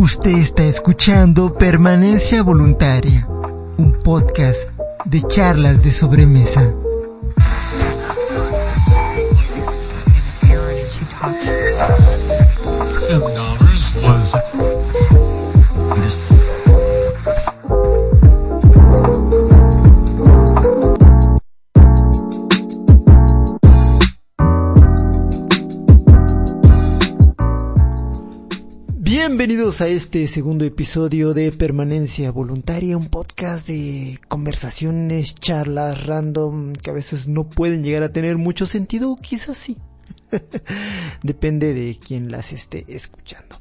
Usted está escuchando Permanencia Voluntaria, un podcast de charlas de sobremesa. A este segundo episodio de Permanencia Voluntaria, un podcast de conversaciones, charlas random que a veces no pueden llegar a tener mucho sentido, quizás sí. Depende de quién las esté escuchando.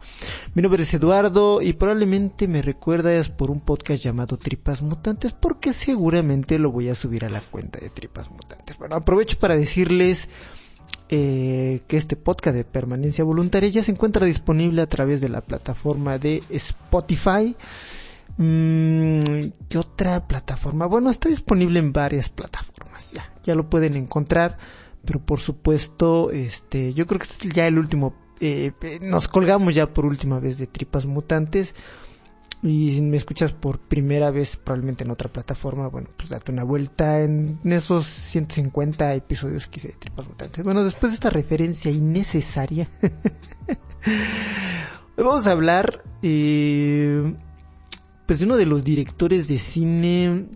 Mi nombre es Eduardo y probablemente me recuerdas por un podcast llamado Tripas Mutantes porque seguramente lo voy a subir a la cuenta de Tripas Mutantes. Bueno, aprovecho para decirles eh, que este podcast de permanencia voluntaria ya se encuentra disponible a través de la plataforma de Spotify. Mm, ¿Qué otra plataforma? Bueno, está disponible en varias plataformas. Ya, ya lo pueden encontrar. Pero por supuesto, este, yo creo que es ya el último. Eh, nos colgamos ya por última vez de Tripas Mutantes. Y si me escuchas por primera vez, probablemente en otra plataforma, bueno, pues date una vuelta en esos 150 episodios que hice de Tripas Mutantes. Bueno, después de esta referencia innecesaria, hoy vamos a hablar, eh, pues de uno de los directores de cine,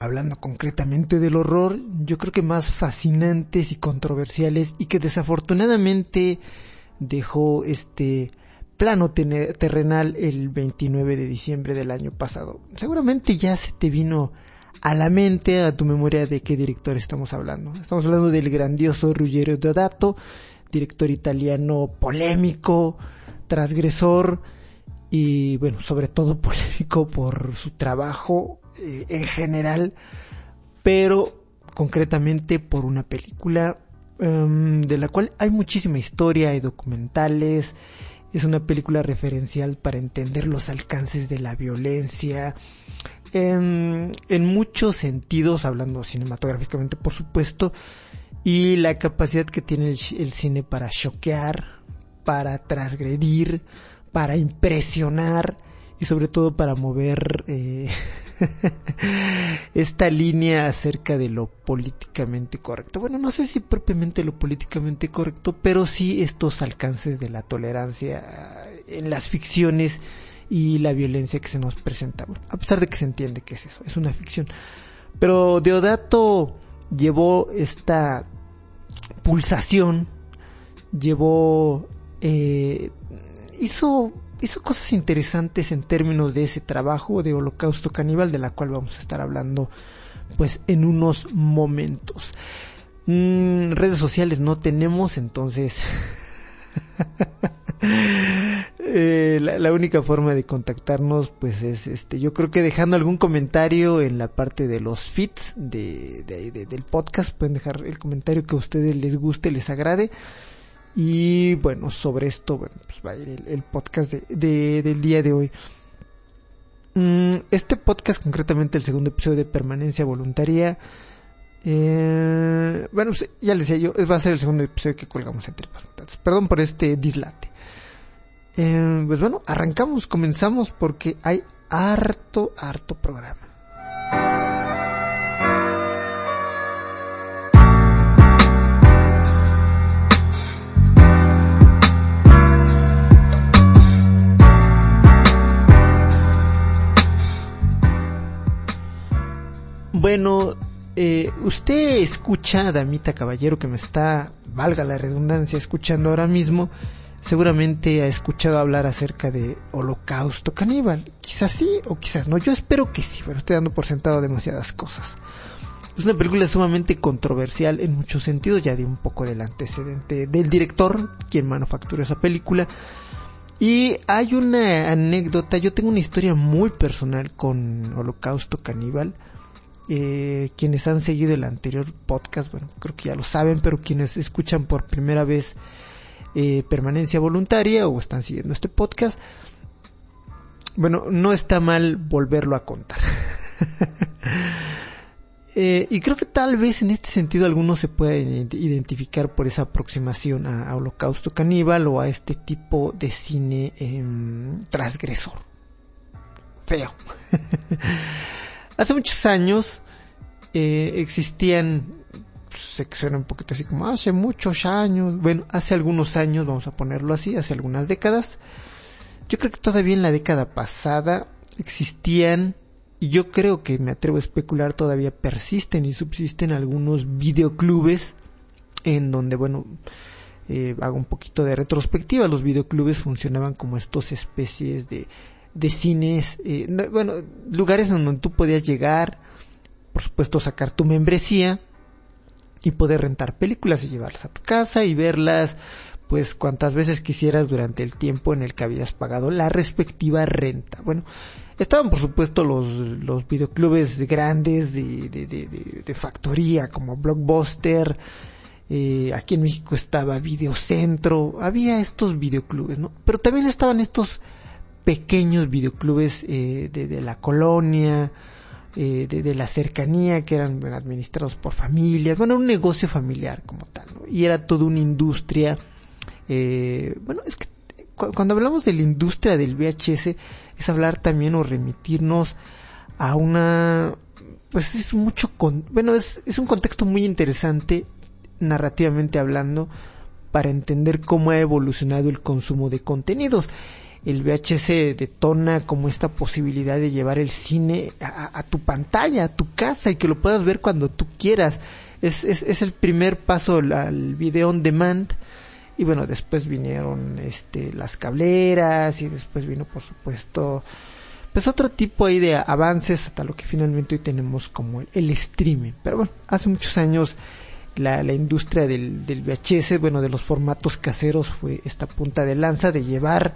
hablando concretamente del horror, yo creo que más fascinantes y controversiales y que desafortunadamente dejó este plano terrenal el 29 de diciembre del año pasado. Seguramente ya se te vino a la mente, a tu memoria de qué director estamos hablando. Estamos hablando del grandioso Ruggero Deodato, director italiano polémico, transgresor y bueno, sobre todo polémico por su trabajo eh, en general, pero concretamente por una película em, de la cual hay muchísima historia, hay documentales, es una película referencial para entender los alcances de la violencia. En, en muchos sentidos, hablando cinematográficamente por supuesto, y la capacidad que tiene el, cine para choquear, para transgredir, para impresionar y sobre todo para mover eh, esta línea acerca de lo políticamente correcto. Bueno, no sé si propiamente lo políticamente correcto, pero sí estos alcances de la tolerancia en las ficciones y la violencia que se nos presenta. a pesar de que se entiende que es eso, es una ficción. Pero Deodato llevó esta pulsación, llevó, eh, hizo hizo cosas interesantes en términos de ese trabajo de Holocausto Caníbal, de la cual vamos a estar hablando pues en unos momentos. Mm, redes sociales no tenemos, entonces eh, la, única forma de contactarnos pues es este yo creo que dejando algún comentario en la parte de los feeds de, del podcast pueden dejar el comentario que a ustedes les guste les agrade y bueno, sobre esto, bueno, pues va a ir el, podcast de, del día de hoy. Mm, este podcast, concretamente el segundo episodio de Permanencia Voluntaria, eh, bueno, pues, ya les decía yo, va a ser el segundo episodio que colgamos entre Perdón por este dislate. Eh, pues bueno, arrancamos, comenzamos porque hay harto, harto programa. Bueno, eh, usted escucha, damita caballero, que me está, valga la redundancia, escuchando ahora mismo, seguramente ha escuchado hablar acerca de Holocausto Caníbal. Quizás sí o quizás no. Yo espero que sí, pero estoy dando por sentado demasiadas cosas. Es una película sumamente controversial en muchos sentidos, ya di un poco del antecedente del director, quien manufacturó esa película. Y hay una anécdota, yo tengo una historia muy personal con Holocausto Caníbal eh, quienes han seguido el anterior podcast, bueno, creo que ya lo saben, pero quienes escuchan por primera vez eh, permanencia voluntaria o están siguiendo este podcast, bueno, no está mal volverlo a contar. Eh, y creo que tal vez en este sentido algunos se pueden identificar por esa aproximación a, Holocausto Caníbal o a este tipo de cine em, transgresor. Feo. Hace muchos años eh, existían se suena un poquito así como hace muchos años, bueno, hace algunos años, vamos a ponerlo así, hace algunas décadas. Yo creo que todavía en la década pasada existían, y yo creo que me atrevo a especular, todavía persisten y subsisten algunos videoclubes en donde, bueno, eh, hago un poquito de retrospectiva, los videoclubes funcionaban como estos especies de, de cines, eh, bueno, lugares donde tú podías llegar, por supuesto sacar tu membresía, y poder rentar películas y llevarlas a tu casa y verlas pues cuantas veces quisieras durante el tiempo en el que habías pagado la respectiva renta. Bueno, estaban por supuesto los, los videoclubes grandes de, de, de, de factoría como Blockbuster, eh, aquí en México estaba Videocentro, había estos videoclubes, ¿no? Pero también estaban estos pequeños videoclubes eh, de, de la colonia, eh, de, la cercanía que eran administrados por familias, bueno, un negocio familiar como tal, y era toda una industria, eh, bueno, es que cuando hablamos de la industria del VHS es hablar también o remitirnos a una, pues es mucho, con, bueno, es, es un contexto muy interesante narrativamente hablando para entender cómo ha evolucionado el consumo de contenidos el VHS detona como esta posibilidad de llevar el cine a, tu pantalla, a tu casa y que lo puedas ver cuando tú quieras. Es, es, es el primer paso al video on demand y bueno, después vinieron este las cableras y después vino por supuesto pues otro tipo ahí de avances hasta lo que finalmente hoy tenemos como el, streaming. Pero bueno, hace muchos años la, la industria del, del VHS, bueno, de los formatos caseros fue esta punta de lanza de llevar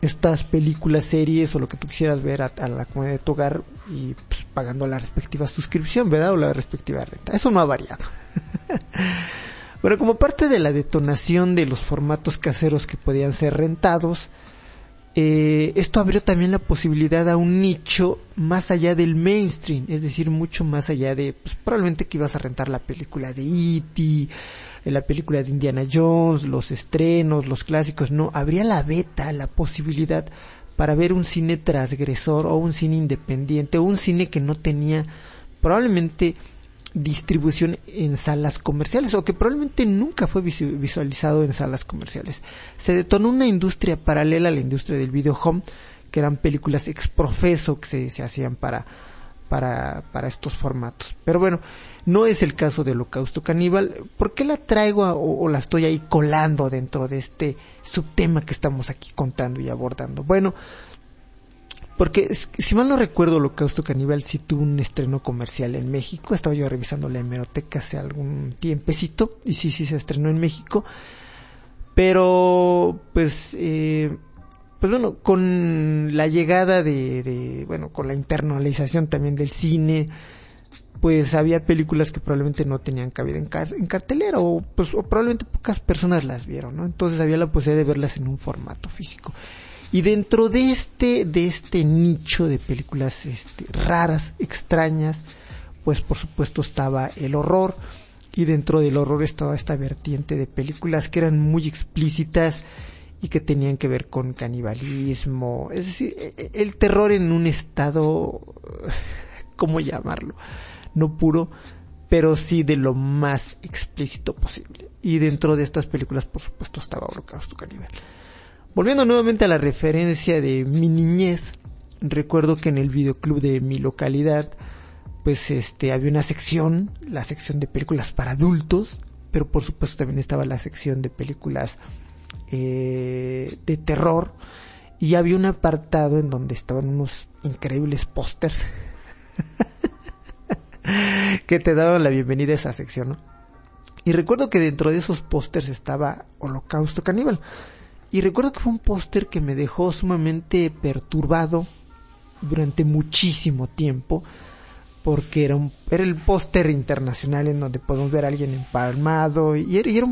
estas películas, series o lo que tú quisieras ver a, la comunidad de tu hogar y pues, pagando la respectiva suscripción, ¿verdad? O la respectiva renta. Eso no ha variado. bueno, como parte de la detonación de los formatos caseros que podían ser rentados, eh, esto abrió también la posibilidad a un nicho más allá del mainstream, es decir, mucho más allá de, pues probablemente que ibas a rentar la película de E.T., la película de Indiana Jones, los estrenos, los clásicos, no, habría la beta, la posibilidad para ver un cine transgresor o un cine independiente o un cine que no tenía probablemente distribución en salas comerciales o que probablemente nunca fue visualizado en salas comerciales. Se detonó una industria paralela a la industria del video home, que eran películas exprofeso que se, se hacían para, para, para estos formatos. Pero bueno, no es el caso de Holocausto Caníbal. ¿Por qué la traigo o, la estoy ahí colando dentro de este subtema que estamos aquí contando y abordando? Bueno, porque si mal no recuerdo, Holocausto Caníbal sí tuvo un estreno comercial en México. Estaba yo revisando la hemeroteca hace algún tiempecito y sí, sí se estrenó en México. Pero, pues, eh, pues bueno, con la llegada de, de, bueno, con la internalización también del cine, pues había películas que probablemente no tenían cabida en, cartelera o pues o probablemente pocas personas las vieron, ¿no? Entonces había la posibilidad de verlas en un formato físico. Y dentro de este de este nicho de películas este, raras, extrañas, pues por supuesto estaba el horror y dentro del horror estaba esta vertiente de películas que eran muy explícitas y que tenían que ver con canibalismo, es decir, e, e, el terror en un estado ¿cómo llamarlo? no puro, pero sí de lo más explícito posible. Y dentro de estas películas, por supuesto, estaba Holocausto Caníbal. Volviendo nuevamente a la referencia de mi niñez, recuerdo que en el videoclub de mi localidad, pues este, había una sección, la sección de películas para adultos, pero por supuesto también estaba la sección de películas eh, de terror, y había un apartado en donde estaban unos increíbles pósters que te daban la bienvenida a esa sección. Y recuerdo que dentro de esos pósters estaba Holocausto Caníbal. Y recuerdo que fue un póster que me dejó sumamente perturbado durante muchísimo tiempo. Porque era, un, era el póster internacional en donde podemos ver a alguien empalmado. Y era, era,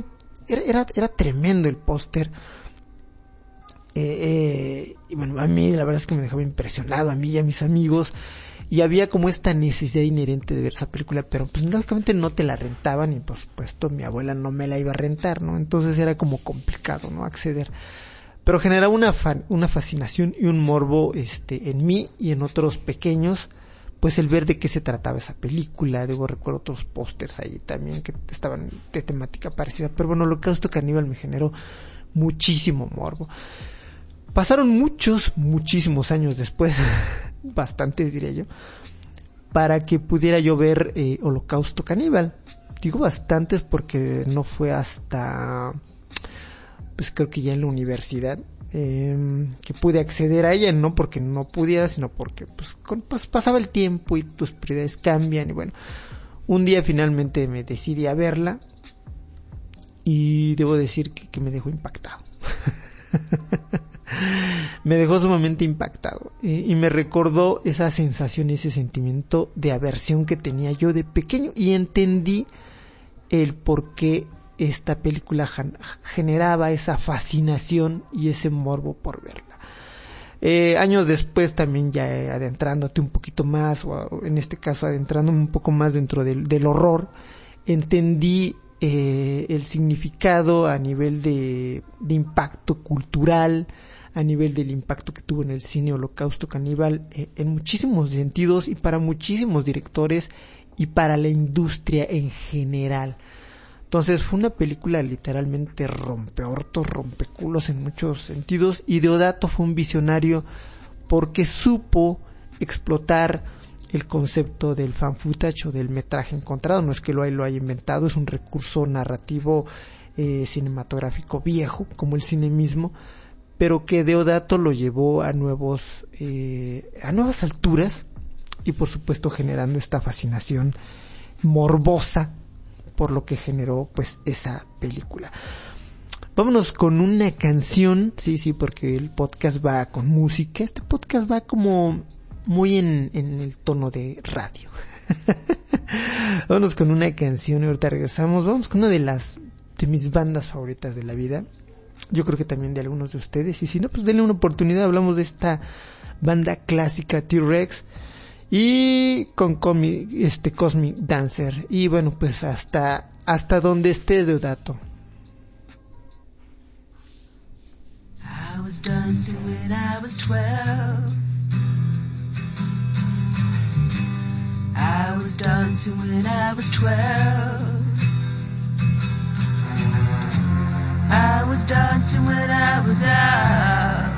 era, era, tremendo el póster. Eh, y bueno, a mí la verdad es que me dejaba impresionado, a mí y a mis amigos. Y había como esta necesidad inherente de ver esa película, pero pues lógicamente no te la rentaban y por supuesto mi abuela no me la iba a rentar, ¿no? Entonces era como complicado, ¿no? Acceder. Pero generaba una, una fascinación y un morbo, este, en mí y en otros pequeños, pues el ver de qué se trataba esa película, digo, recuerdo otros pósters ahí también que estaban de temática parecida, pero bueno, Holocausto Caníbal me generó muchísimo morbo. Pasaron muchos, muchísimos años después, bastantes diría yo, para que pudiera yo ver eh, Holocausto Caníbal. Digo bastantes porque no fue hasta, pues creo que ya en la universidad, eh, que pude acceder a ella, no porque no pudiera, sino porque pues, pasaba el tiempo y tus prioridades cambian y bueno, un día finalmente me decidí a verla y debo decir que, que me dejó impactado. me dejó sumamente impactado y, me recordó esa sensación, ese sentimiento de aversión que tenía yo de pequeño y entendí el por qué esta película generaba esa fascinación y ese morbo por verla. Eh, años después también ya adentrándote un poquito más, o en este caso adentrándome un poco más dentro del, del horror, entendí eh, el significado a nivel de, de, impacto cultural, a nivel del impacto que tuvo en el cine Holocausto Caníbal, eh, en muchísimos sentidos y para muchísimos directores y para la industria en general. Entonces fue una película literalmente rompeortos, rompeculos en muchos sentidos y Deodato fue un visionario porque supo explotar el concepto del fan footage o del metraje encontrado. No es que lo, lo haya inventado, es un recurso narrativo eh, cinematográfico viejo, como el cine mismo, pero que Deodato lo llevó a nuevos, eh, a nuevas alturas y por supuesto generando esta fascinación morbosa por lo que generó pues esa película. Vámonos con una canción, sí, sí, porque el podcast va con música. Este podcast va como muy en, en el tono de radio. Vámonos con una canción y ahorita regresamos. Vamos con una de las, de mis bandas favoritas de la vida. Yo creo que también de algunos de ustedes. Y si no, pues denle una oportunidad. Hablamos de esta banda clásica T-Rex. Y con este Cosmic Dancer. Y bueno, pues hasta, hasta donde esté Deodato. I was dancing when I was 12. I was dancing when I was twelve. I was dancing when I was out.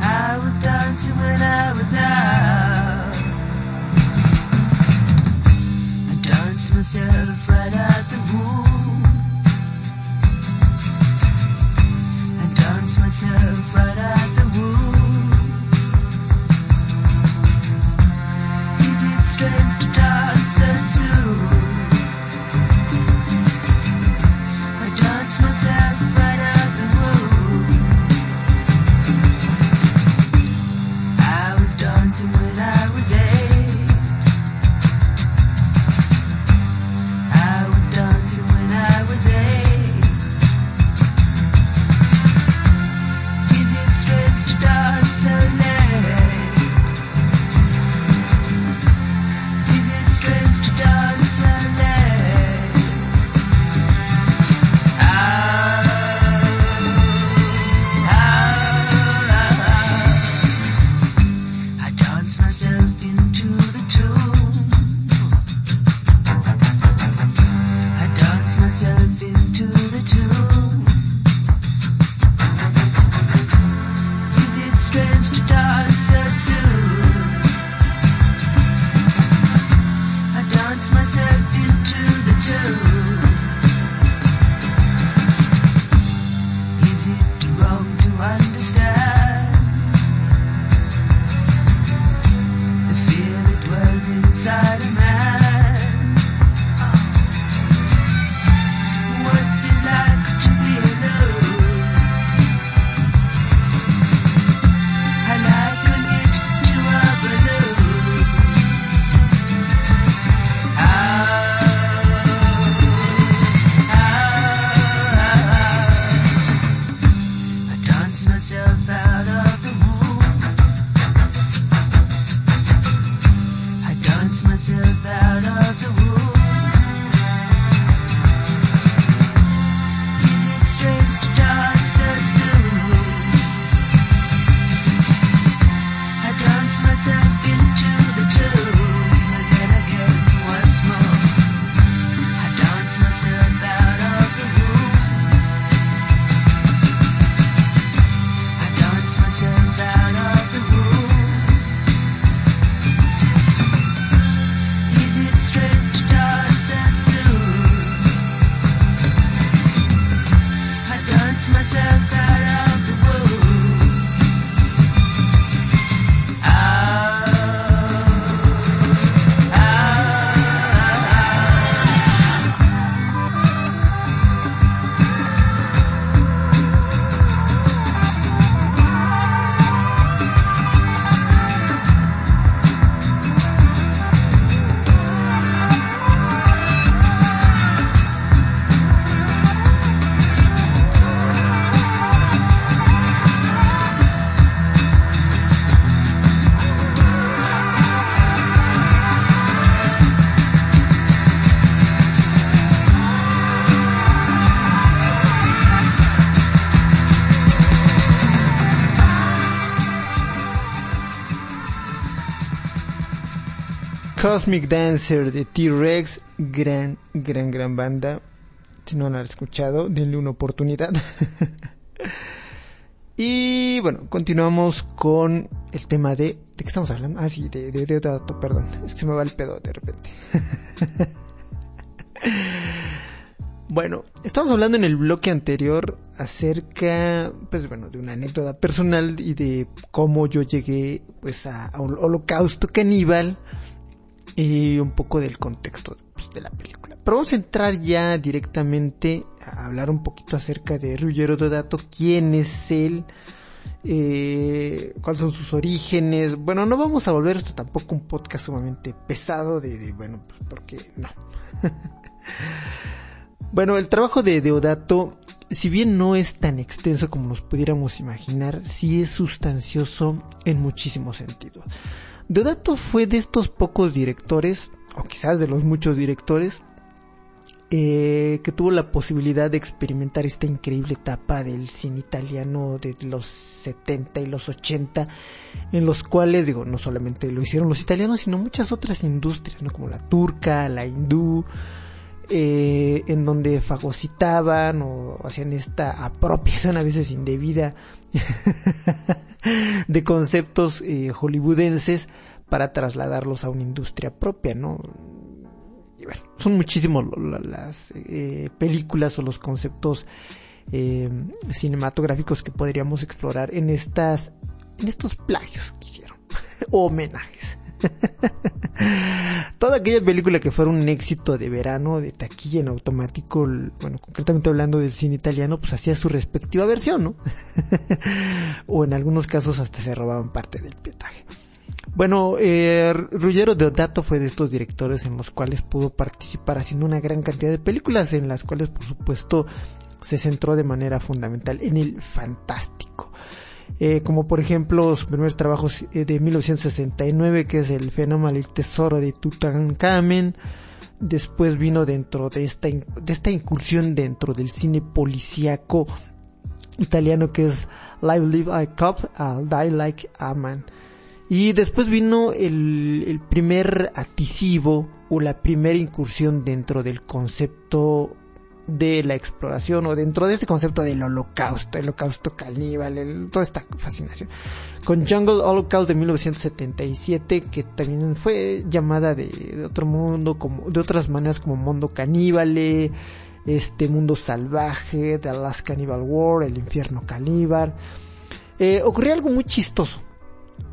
I was dancing when I was out. I danced myself right out the womb. I danced myself right out the womb. strange to dance so soon. I dance myself Cosmic Dancer de T-Rex, gran, gran, gran banda. Si no la han escuchado, denle una oportunidad. y bueno, continuamos con el tema de... ¿De qué estamos hablando? Ah, sí, de, de, dato, perdón. Es que se me va el pedo de repente. Bueno, estamos hablando en el bloque anterior acerca, pues bueno, de una anécdota personal y de cómo yo llegué, pues, a, un holocausto caníbal y un poco del contexto pues, de la película. Pero vamos a entrar ya directamente a hablar un poquito acerca de Ruggero Dodato, quién es él, eh, cuáles son sus orígenes. Bueno, no vamos a volver esto tampoco un podcast sumamente pesado de, de bueno, pues porque no. Bueno, el trabajo de Deodato, si bien no es tan extenso como nos pudiéramos imaginar, sí es sustancioso en muchísimos sentidos. Deodato fue de estos pocos directores, o quizás de los muchos directores, eh, que tuvo la posibilidad de experimentar esta increíble etapa del cine italiano de los 70 y los 80, en los cuales, digo, no solamente lo hicieron los italianos, sino muchas otras industrias. Como la turca, la hindú, eh, en donde fagocitaban o hacían esta apropiación a veces indebida de conceptos eh, hollywoodenses para trasladarlos a una industria propia, ¿no? Y bueno, son muchísimos las eh, películas o los conceptos eh, cinematográficos que podríamos explorar en estas, en estos plagios que hicieron, o homenajes. Aquella película que fuera un éxito de verano, de taquilla en automático, bueno, concretamente hablando del cine italiano, pues hacía su respectiva versión, ¿no? o en algunos casos hasta se robaban parte del pietaje. Bueno, eh, Ruggero Deodato fue de estos directores en los cuales pudo participar haciendo una gran cantidad de películas en las cuales por supuesto se centró de manera fundamental en el fantástico eh, como por ejemplo su primer trabajo eh, de 1969 que es el fenómeno el tesoro de Tutankamen. Después vino dentro de esta de esta incursión dentro del cine policíaco italiano que es Live Live I Cop I'll Die Like a Man. Y después vino el, el primer atisivo o la primera incursión dentro del concepto de la exploración o dentro de este concepto del holocausto, el holocausto caníbal, toda esta fascinación. Con Jungle Holocaust de 1977, que también fue llamada de, otro mundo, como, de otras maneras como mundo caníbale, este mundo salvaje, The Last Cannibal War, el infierno caníbal. Eh, ocurría algo muy chistoso.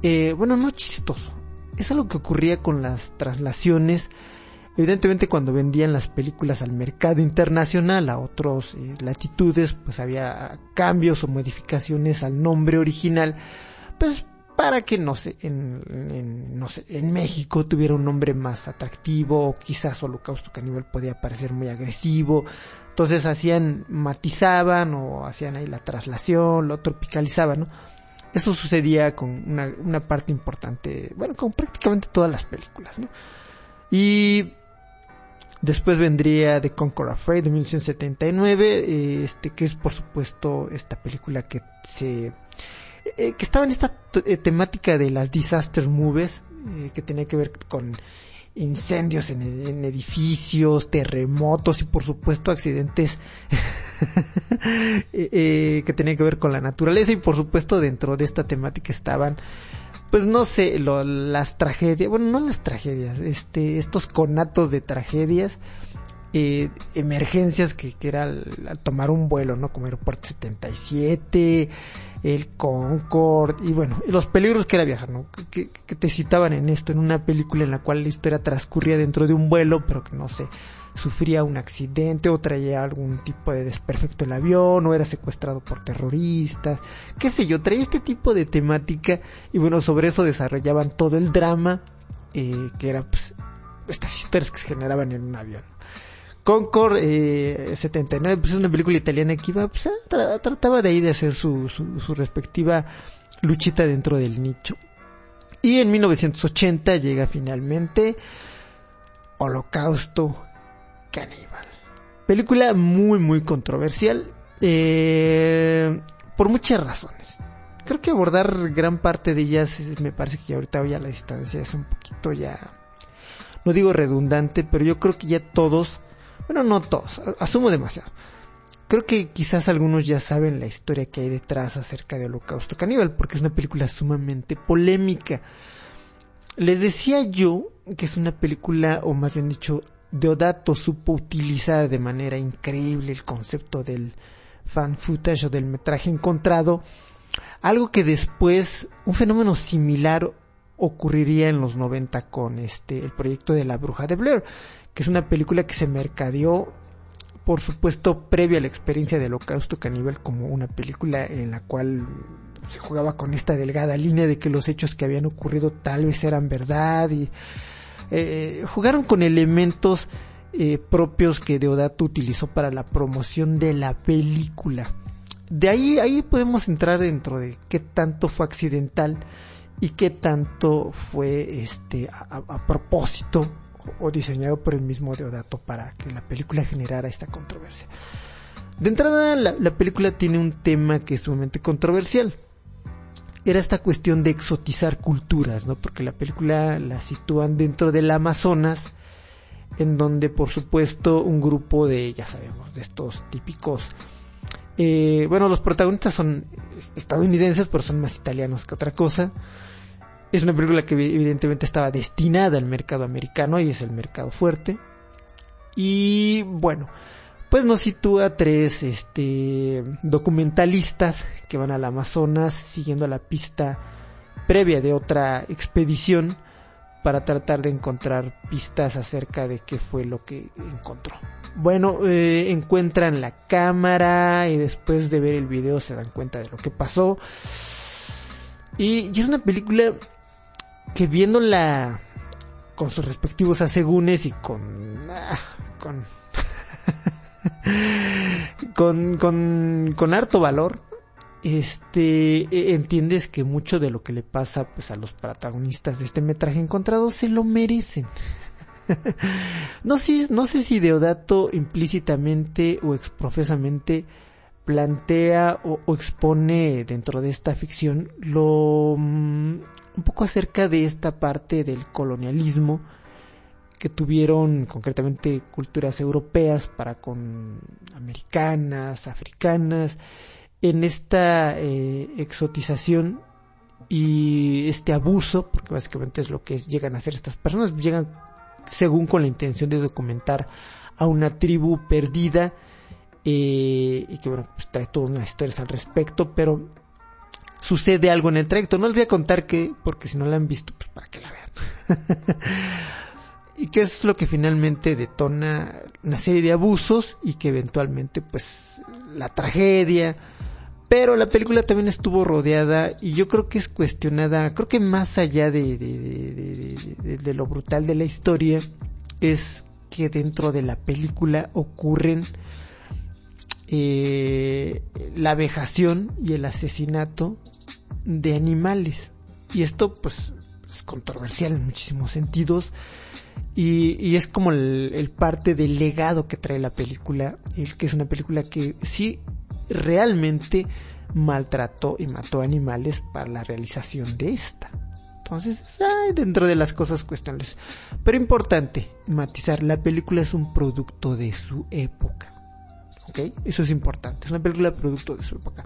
Eh, bueno, no chistoso. Es algo que ocurría con las traslaciones Evidentemente cuando vendían las películas al mercado internacional, a otras eh, latitudes, pues había cambios o modificaciones al nombre original, pues para que no sé, en, no sé, en México tuviera un nombre más atractivo, o quizás Holocausto Caníbal podía parecer muy agresivo, entonces hacían, matizaban o hacían ahí la traslación, lo tropicalizaban, ¿no? Eso sucedía con una, una parte importante, bueno, con prácticamente todas las películas, ¿no? Y Después vendría The Conqueror Afraid de 1979, este que es por supuesto esta película que se eh, que estaba en esta eh, temática de las disaster movies eh, que tenía que ver con incendios en, en, edificios, terremotos y por supuesto accidentes que tenían que ver con la naturaleza y por supuesto dentro de esta temática estaban pues no sé, lo, las tragedias, bueno, no las tragedias, este, estos conatos de tragedias, eh, emergencias que, que era al, tomar un vuelo, ¿no? Como Aeropuerto 77, el Concorde, y bueno, los peligros que era viajar, ¿no? Que, te citaban en esto, en una película en la cual la historia transcurría dentro de un vuelo, pero que no sé, sufría un accidente o traía algún tipo de desperfecto el avión o era secuestrado por terroristas, qué sé yo, traía este tipo de temática y bueno, sobre eso desarrollaban todo el drama eh, que era pues estas historias que se generaban en un avión. Concord eh, 79, pues es una película italiana que iba, pues, trataba de ahí de hacer su, su, respectiva luchita dentro del nicho. Y en 1980 llega finalmente Holocausto Caníbal. Película muy, muy controversial. Eh, por muchas razones. Creo que abordar gran parte de ellas me parece que ahorita ya la distancia es un poquito ya no digo redundante, pero yo creo que ya todos, bueno, no todos, asumo demasiado. Creo que quizás algunos ya saben la historia que hay detrás acerca de Holocausto Caníbal, porque es una película sumamente polémica. Les decía yo que es una película, o más bien dicho, Deodato supo utilizar de manera increíble el concepto del fan footage o del metraje encontrado, algo que después, un fenómeno similar ocurriría en los 90 con este, el proyecto de la bruja de Blair, que es una película que se mercadeó, por supuesto, previa a la experiencia de Holocausto Caníbal como una película en la cual se jugaba con esta delgada línea de que los hechos que habían ocurrido tal vez eran verdad y eh, jugaron con elementos eh, propios que Deodato utilizó para la promoción de la película. De ahí, ahí podemos entrar dentro de qué tanto fue accidental y qué tanto fue este a, propósito o, diseñado por el mismo Deodato para que la película generara esta controversia. De entrada, la, la película tiene un tema que es sumamente controversial era esta cuestión de exotizar culturas, ¿no? Porque la película la sitúan dentro del Amazonas, en donde por supuesto un grupo de, ya sabemos, de estos típicos, eh, bueno, los protagonistas son estadounidenses, pero son más italianos que otra cosa. Es una película que evidentemente estaba destinada al mercado americano y es el mercado fuerte. Y bueno, pues nos sitúa tres este, documentalistas que van al Amazonas siguiendo la pista previa de otra expedición para tratar de encontrar pistas acerca de qué fue lo que encontró. Bueno, eh, encuentran la cámara y después de ver el video se dan cuenta de lo que pasó. Y, y es una película que viéndola con sus respectivos asegúnes y con... Ah, con con, con, con harto valor, este, e, entiendes que mucho de lo que le pasa pues a los protagonistas de este metraje encontrado se lo merecen. no, sé, no sé si Deodato implícitamente o exprofesamente plantea o, o, expone dentro de esta ficción lo mm, un poco acerca de esta parte del colonialismo que tuvieron concretamente culturas europeas para con americanas, africanas, en esta eh, exotización y este abuso, porque básicamente es lo que llegan a hacer estas personas, llegan según con la intención de documentar a una tribu perdida eh, y que bueno, pues trae todas unas historias al respecto, pero sucede algo en el trayecto. No les voy a contar qué, porque si no la han visto, pues para que la vean. y que es lo que finalmente detona una serie de abusos y que eventualmente pues la tragedia pero la película también estuvo rodeada y yo creo que es cuestionada creo que más allá de, de, de lo brutal de la historia es que dentro de la película ocurren eh, la vejación y el asesinato de animales y esto pues es controversial en muchísimos sentidos y, es como el, parte del legado que trae la película, el que es una película que sí realmente maltrató y mató animales para la realización de esta. Entonces, hay dentro de las cosas cuestionables. Pero importante matizar, la película es un producto de su época. ¿Ok? Eso es importante. Es una película producto de su época.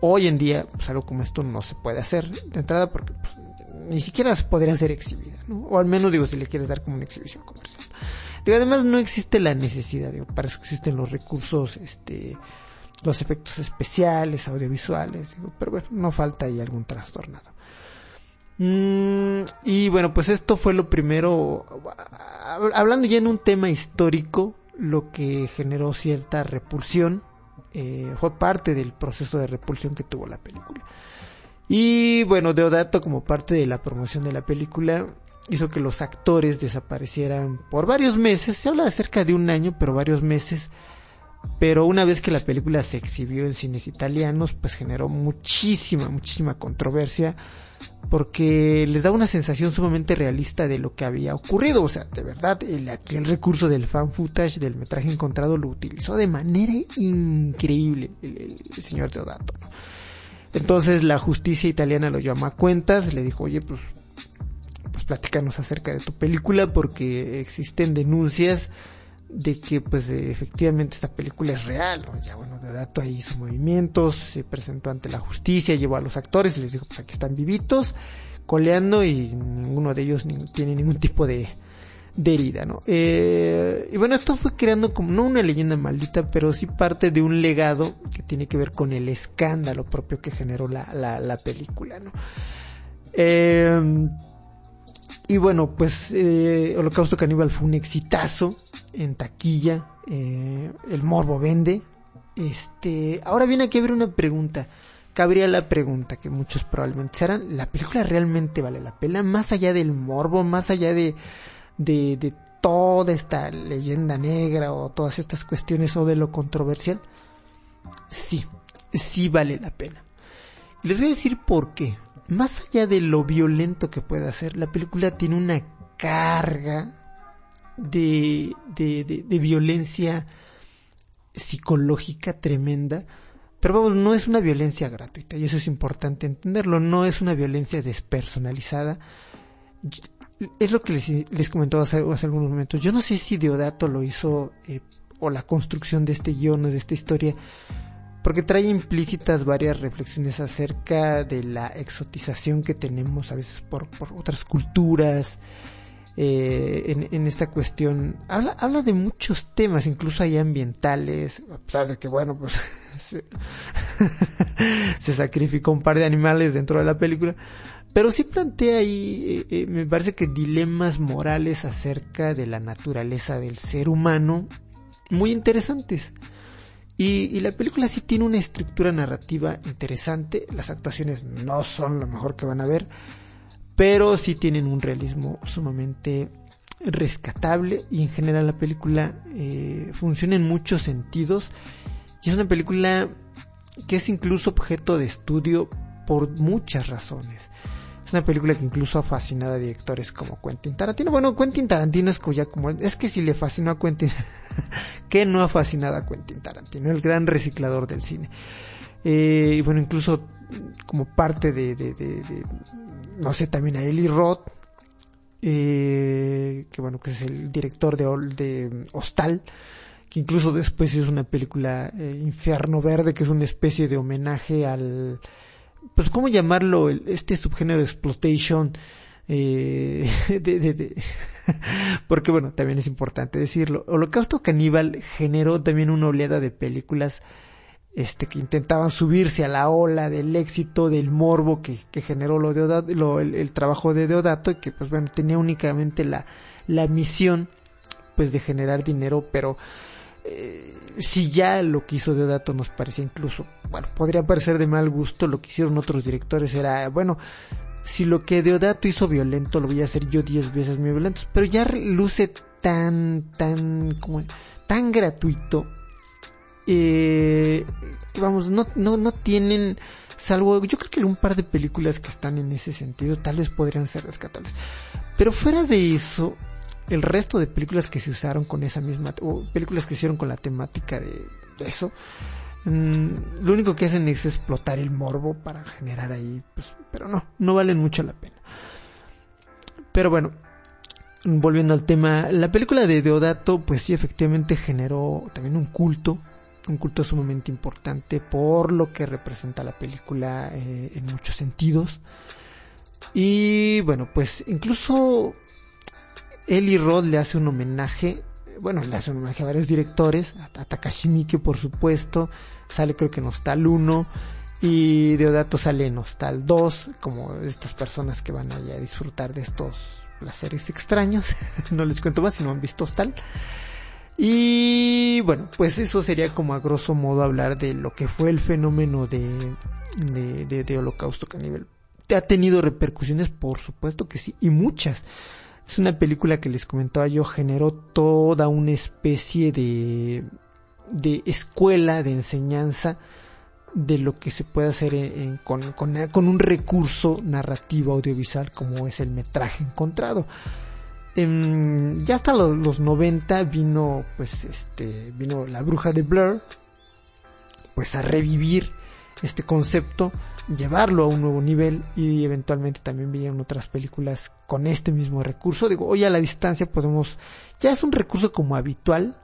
Hoy en día, pues algo como esto no se puede hacer de entrada porque pues, ni siquiera podría ser exhibida, ¿no? O al menos digo si le quieres dar como una exhibición comercial. Digo, además no existe la necesidad, digo, para eso existen los recursos, este, los efectos especiales, audiovisuales, digo, pero bueno, no falta ahí algún trastornado. Mm, y bueno, pues esto fue lo primero, hablando ya en un tema histórico, lo que generó cierta repulsión, eh, fue parte del proceso de repulsión que tuvo la película. Y bueno, Deodato como parte de la promoción de la película hizo que los actores desaparecieran por varios meses, se habla de cerca de un año, pero varios meses, pero una vez que la película se exhibió en cines italianos, pues generó muchísima, muchísima controversia, porque les da una sensación sumamente realista de lo que había ocurrido, o sea, de verdad, el, aquí el recurso del fan footage del metraje encontrado lo utilizó de manera increíble el, señor Deodato, ¿no? Entonces la justicia italiana lo llamó a cuentas, le dijo, oye, pues, pues platícanos acerca de tu película porque existen denuncias de que pues efectivamente esta película es real, ya bueno, de dato ahí hizo movimientos, se presentó ante la justicia, llevó a los actores y les dijo pues aquí están vivitos, coleando y ninguno de ellos tiene ningún tipo de, de herida, ¿no? Eh, y bueno, esto fue creando como, no una leyenda maldita, pero sí parte de un legado que tiene que ver con el escándalo propio que generó la, la, la película, ¿no? Eh, y bueno, pues eh, Holocausto Caníbal fue un exitazo en taquilla. Eh, el morbo vende. Este, ahora viene aquí a ver una pregunta. Cabría la pregunta que muchos probablemente se harán. ¿La película realmente vale la pena? Más allá del morbo, más allá de, de, de toda esta leyenda negra o todas estas cuestiones o de lo controversial. Sí, sí vale la pena. Les voy a decir por qué más allá de lo violento que pueda ser, la película tiene una carga de, de, de, violencia psicológica tremenda. Pero vamos, no es una violencia gratuita, y eso es importante entenderlo, no es una violencia despersonalizada. Es lo que les, les comentaba hace, hace algunos momentos. Yo no sé si Deodato lo hizo, eh, o la construcción de este guion o de esta historia, porque trae implícitas varias reflexiones acerca de la exotización que tenemos a veces por, por otras culturas. Eh, en, esta cuestión. Habla, habla de muchos temas, incluso hay ambientales, a pesar de que, bueno, pues se, sacrificó un par de animales dentro de la película, pero sí plantea ahí, eh, eh, me parece que dilemas morales acerca de la naturaleza del ser humano muy interesantes. Y, la película sí tiene una estructura narrativa interesante, las actuaciones no son lo mejor que van a ver, pero sí tienen un realismo sumamente rescatable y en general la película eh, funciona en muchos sentidos y es una película que es incluso objeto de estudio por muchas razones. Es una película que incluso ha fascinado a directores como Quentin Tarantino. Bueno, Quentin Tarantino es ya como... Es que si le fascinó a Quentin... ¿Qué no ha fascinado a Quentin Tarantino? El gran reciclador del cine. Eh, y bueno, incluso como parte de... de, de, no sé, también a Eli Roth. Eh, que bueno, que es el director de, de Hostal que incluso después es una película eh, Infierno Verde, que es una especie de homenaje al pues cómo llamarlo, este subgénero de exploitation, eh, de, porque bueno, también es importante decirlo, Holocausto Caníbal generó también una oleada de películas este que intentaban subirse a la ola del éxito del morbo que, generó lo el, trabajo de Deodato y que pues bueno tenía únicamente la, la misión pues de generar dinero pero eh, si ya lo que hizo Deodato nos parecía incluso, bueno, podría parecer de mal gusto, lo que hicieron otros directores era, bueno, si lo que Deodato hizo violento, lo voy a hacer yo diez veces más violento, pero ya luce tan, tan, como, tan gratuito, eh, vamos, no, no, no tienen, salvo, yo creo que un par de películas que están en ese sentido, tal vez podrían ser rescatables. Pero fuera de eso, el resto de películas que se usaron con esa misma, o películas que hicieron con la temática de, eso, mm, lo único que hacen es explotar el morbo para generar ahí, pues, pero no, no valen mucho la pena. Pero bueno, volviendo al tema, la película de Deodato, pues sí, efectivamente generó también un culto, un culto sumamente importante por lo que representa la película eh, en muchos sentidos. Y bueno, pues incluso Eli Roth le hace un homenaje, bueno, le hace un homenaje a varios directores, a, Takashi Miike por supuesto, sale creo que en Hostal 1 y Deodato sale en Hostal 2, como estas personas que van allá a disfrutar de estos placeres extraños, no les cuento más si no han visto Hostal. Y bueno, pues eso sería como a grosso modo hablar de lo que fue el fenómeno de, de, de, Holocausto Caníbal. ¿Ha tenido repercusiones? Por supuesto que sí, y muchas. Es una película que les comentaba yo, generó toda una especie de, de escuela de enseñanza de lo que se puede hacer con, con, un recurso narrativo audiovisual como es el metraje encontrado. Ya hasta los, los 90 vino, pues, este, vino la bruja de Blur, pues a revivir este concepto, llevarlo a un nuevo nivel y eventualmente también vinieron otras películas con este mismo recurso. Digo, hoy a la distancia podemos, ya es un recurso como habitual,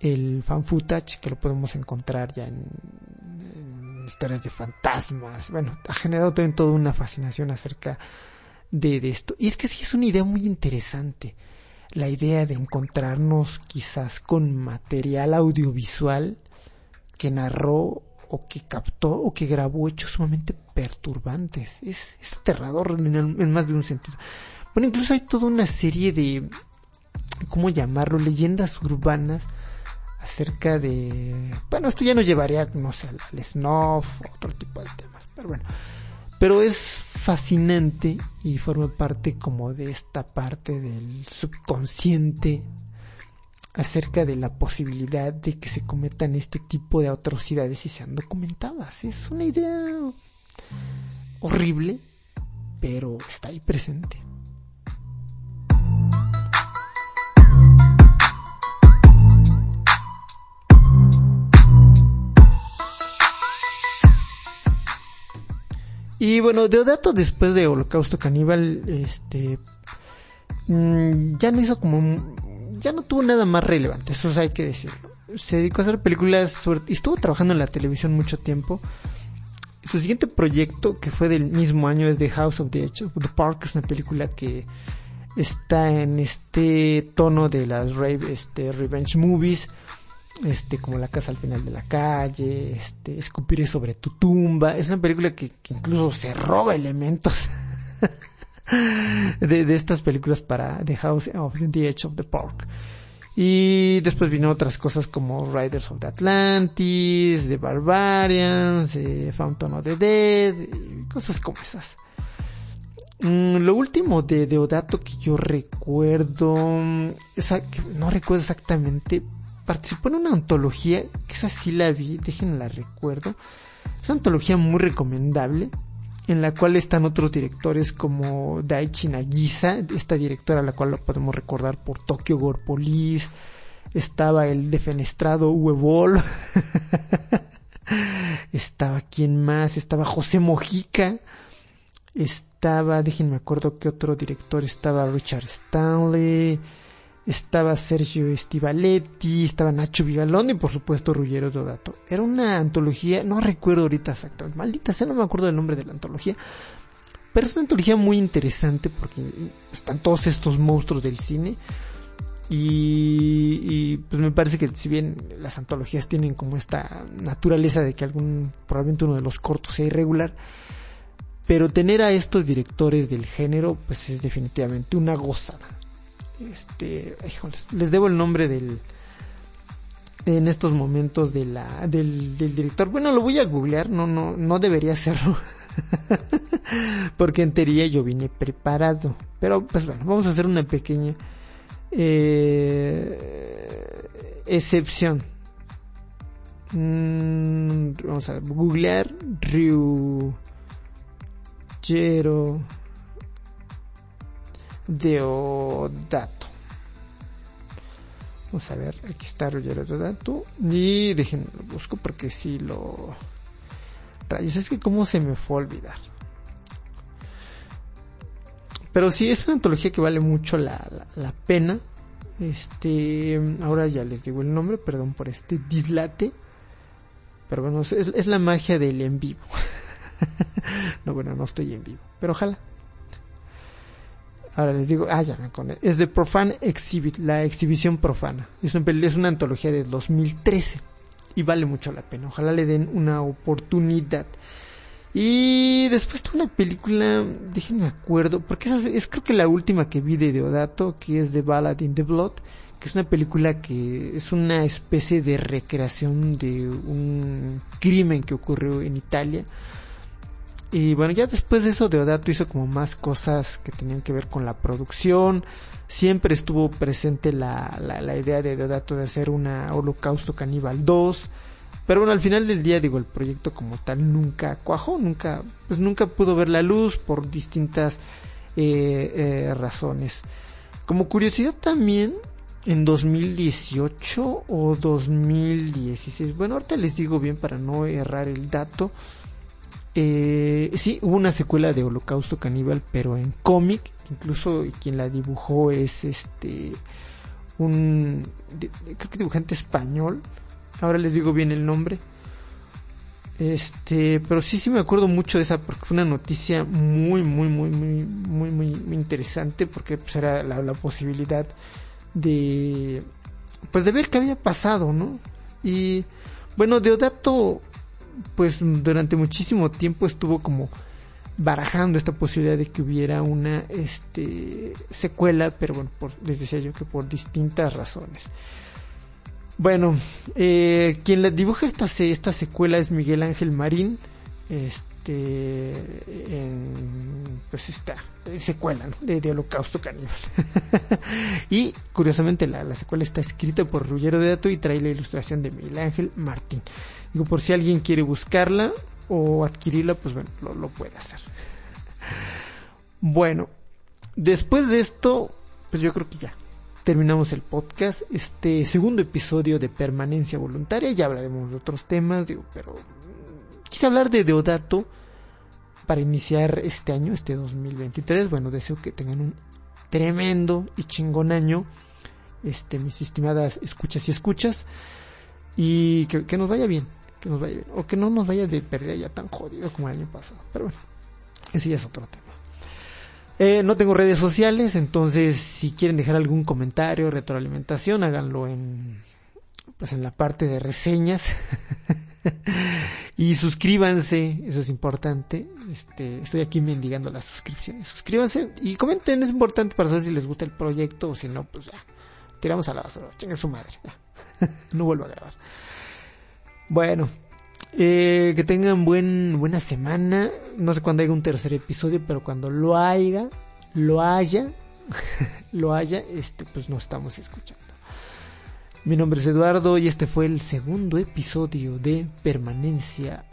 el fan footage, que lo podemos encontrar ya en, historias de fantasmas. Bueno, ha generado también toda una fascinación acerca de, de esto. Y es que sí es una idea muy interesante. La idea de encontrarnos quizás con material audiovisual que narró o que captó o que grabó hechos sumamente perturbantes. Es, es aterrador en, más de un sentido. Bueno, incluso hay toda una serie de, ¿cómo llamarlo? Leyendas urbanas acerca de, bueno, esto ya nos llevaría, no sé, al snuff, otro tipo de temas, pero bueno. Pero es fascinante y forma parte como de esta parte del subconsciente acerca de la posibilidad de que se cometan este tipo de atrocidades y sean documentadas. Es una idea horrible, pero está ahí presente. Y bueno, Deodato después de Holocausto Caníbal, este, mm, ya no hizo como, ya no tuvo nada más relevante, eso hay que decirlo. Se dedicó a hacer películas, y estuvo trabajando en la televisión mucho tiempo. Su siguiente proyecto, que fue del mismo año, es The House of the Edge of the Park, es una película que está en este tono de las rave, este, revenge movies, este como la casa al final de la calle, este escupiré sobre tu tumba, es una película que, incluso se roba elementos de, de, estas películas para The House of the Edge of the Park. Y después vino otras cosas como Riders of the Atlantis, The Barbarians, eh, Fountain of the Dead, cosas como esas. Mm, lo último de Deodato que yo recuerdo, esa, que no recuerdo exactamente, participó en una antología, que esa sí la vi, déjenme la recuerdo. Es una antología muy recomendable, en la cual están otros directores como Daichi Nagisa, esta directora a la cual lo podemos recordar por Tokyo Gore Police, estaba el defenestrado Uwe estaba quien más, estaba José Mojica, estaba, déjenme acuerdo que otro director estaba Richard Stanley, estaba Sergio Estivaletti, estaba Nacho Vigalón y por supuesto Ruggero Dodato. Era una antología, no recuerdo ahorita exactamente, maldita sea, no me acuerdo del nombre de la antología, pero es una antología muy interesante porque están todos estos monstruos del cine y, y, pues me parece que si bien las antologías tienen como esta naturaleza de que algún, probablemente uno de los cortos sea irregular, pero tener a estos directores del género pues es definitivamente una gozada este, les debo el nombre del, en estos momentos del, del director. Bueno, lo voy a googlear, no, no, no debería hacerlo. Porque en teoría yo vine preparado. Pero pues bueno, vamos a hacer una pequeña eh, excepción. Mm, vamos a googlear Ryu Jero Deodato. Vamos a ver, aquí está Rogero Deodato. Y déjenme lo busco porque si lo... Rayos, es que cómo se me fue a olvidar. Pero sí, es una antología que vale mucho la, la, pena. Este, ahora ya les digo el nombre, perdón por este dislate. Pero bueno, es, es la magia del en vivo. no, bueno, no estoy en vivo, pero ojalá. Ahora les digo, ah, ya me Es de Profane Exhibit, la exhibición profana. Es una, es una antología de 2013 y vale mucho la pena. Ojalá le den una oportunidad. Y después de una película, déjenme acuerdo, porque esa es, creo que la última que vi de Deodato, que es The Ballad in the Blood, que es una película que es una especie de recreación de un crimen que ocurrió en Italia y bueno, ya después de eso Deodato hizo como más cosas que tenían que ver con la producción. Siempre estuvo presente la, la, la idea de Deodato de hacer una Holocausto Caníbal 2. Pero bueno, al final del día, digo, el proyecto como tal nunca cuajó, nunca, pues nunca pudo ver la luz por distintas eh, eh, razones. Como curiosidad también, en 2018 o 2016. Bueno, ahorita les digo bien para no errar el dato. Eh, sí, hubo una secuela de Holocausto Caníbal, pero en cómic. Incluso quien la dibujó es este un creo que dibujante español. Ahora les digo bien el nombre. Este, pero sí, sí me acuerdo mucho de esa porque fue una noticia muy, muy, muy, muy, muy, muy, interesante porque pues era la, la posibilidad de, pues de ver qué había pasado, ¿no? Y bueno, Deodato, pues durante muchísimo tiempo estuvo como barajando esta posibilidad de que hubiera una este secuela, pero bueno, por, les decía yo que por distintas razones. Bueno, eh, quien la dibuja esta, esta secuela es Miguel Ángel Marín. Este, en, pues esta secuela de, Holocausto Caníbal. y curiosamente la, la, secuela está escrita por Rullero de Dato y trae la ilustración de Miguel Ángel Martín. Digo, por si alguien quiere buscarla o adquirirla, pues bueno, lo, puede hacer. Bueno, después de esto, pues yo creo que ya terminamos el podcast, este segundo episodio de permanencia voluntaria, ya hablaremos de otros temas, digo, pero quise hablar de Deodato para iniciar este año, este 2023, bueno, deseo que tengan un tremendo y chingón año, este, mis estimadas escuchas y escuchas, y que nos vaya bien, que nos vaya bien, o que no nos vaya de pérdida ya tan jodido como el año pasado, pero bueno, ese ya es otro tema. Eh, no tengo redes sociales, entonces si quieren dejar algún comentario, retroalimentación, háganlo en, pues en la parte de reseñas. y suscríbanse, eso es importante. Este, estoy aquí mendigando las suscripciones. Suscríbanse y comenten, es importante para saber si les gusta el proyecto o si no, pues ya, tiramos a la basura, chinga su madre, no vuelvo a grabar. Bueno, eh, que tengan buen, buena semana. No sé cuándo haya un tercer episodio, pero cuando lo haya, lo haya, lo haya, este, pues no estamos escuchando. Mi nombre es Eduardo y este fue el segundo episodio de Permanencia